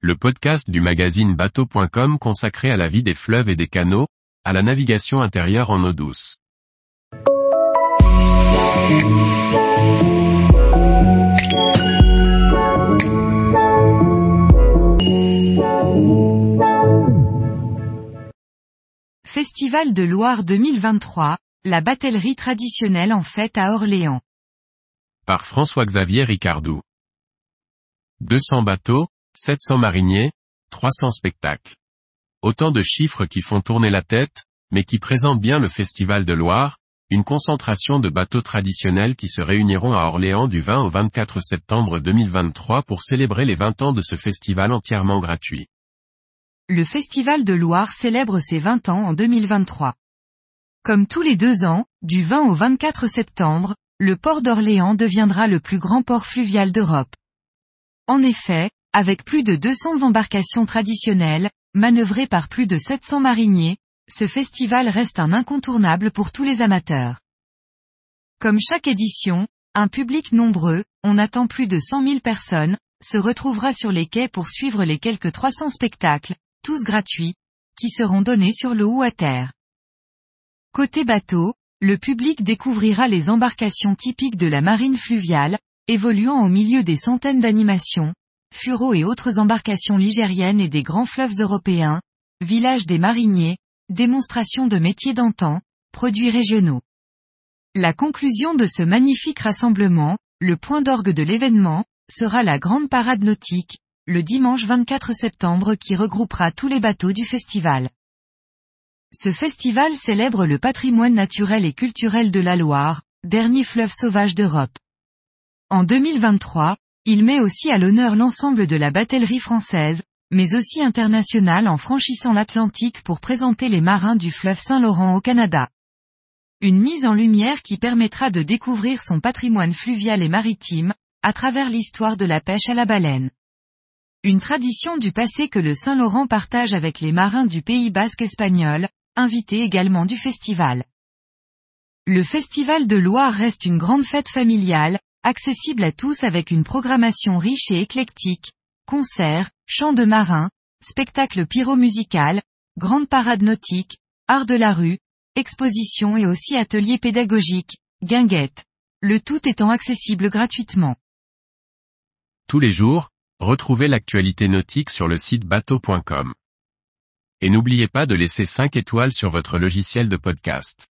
le podcast du magazine bateau.com consacré à la vie des fleuves et des canaux, à la navigation intérieure en eau douce. Festival de Loire 2023, la batellerie traditionnelle en fête à Orléans. Par François-Xavier Ricardou. 200 bateaux, 700 mariniers, 300 spectacles. Autant de chiffres qui font tourner la tête, mais qui présentent bien le Festival de Loire, une concentration de bateaux traditionnels qui se réuniront à Orléans du 20 au 24 septembre 2023 pour célébrer les 20 ans de ce festival entièrement gratuit. Le Festival de Loire célèbre ses 20 ans en 2023. Comme tous les deux ans, du 20 au 24 septembre, le port d'Orléans deviendra le plus grand port fluvial d'Europe. En effet, avec plus de 200 embarcations traditionnelles, manœuvrées par plus de 700 mariniers, ce festival reste un incontournable pour tous les amateurs. Comme chaque édition, un public nombreux, on attend plus de 100 000 personnes, se retrouvera sur les quais pour suivre les quelques 300 spectacles, tous gratuits, qui seront donnés sur l'eau ou à terre. Côté bateau, le public découvrira les embarcations typiques de la marine fluviale, évoluant au milieu des centaines d'animations, fureaux et autres embarcations ligériennes et des grands fleuves européens, villages des mariniers, démonstrations de métiers d'antan, produits régionaux. La conclusion de ce magnifique rassemblement, le point d'orgue de l'événement, sera la grande parade nautique, le dimanche 24 septembre qui regroupera tous les bateaux du festival. Ce festival célèbre le patrimoine naturel et culturel de la Loire, dernier fleuve sauvage d'Europe. En 2023, il met aussi à l'honneur l'ensemble de la batellerie française, mais aussi internationale en franchissant l'Atlantique pour présenter les marins du fleuve Saint-Laurent au Canada. Une mise en lumière qui permettra de découvrir son patrimoine fluvial et maritime, à travers l'histoire de la pêche à la baleine. Une tradition du passé que le Saint-Laurent partage avec les marins du Pays basque espagnol, invités également du festival. Le Festival de Loire reste une grande fête familiale, accessible à tous avec une programmation riche et éclectique, concerts, chants de marins, spectacles pyro-musical, grande parade nautique, art de la rue, expositions et aussi ateliers pédagogiques, guinguettes. Le tout étant accessible gratuitement. Tous les jours, retrouvez l'actualité nautique sur le site bateau.com. Et n'oubliez pas de laisser 5 étoiles sur votre logiciel de podcast.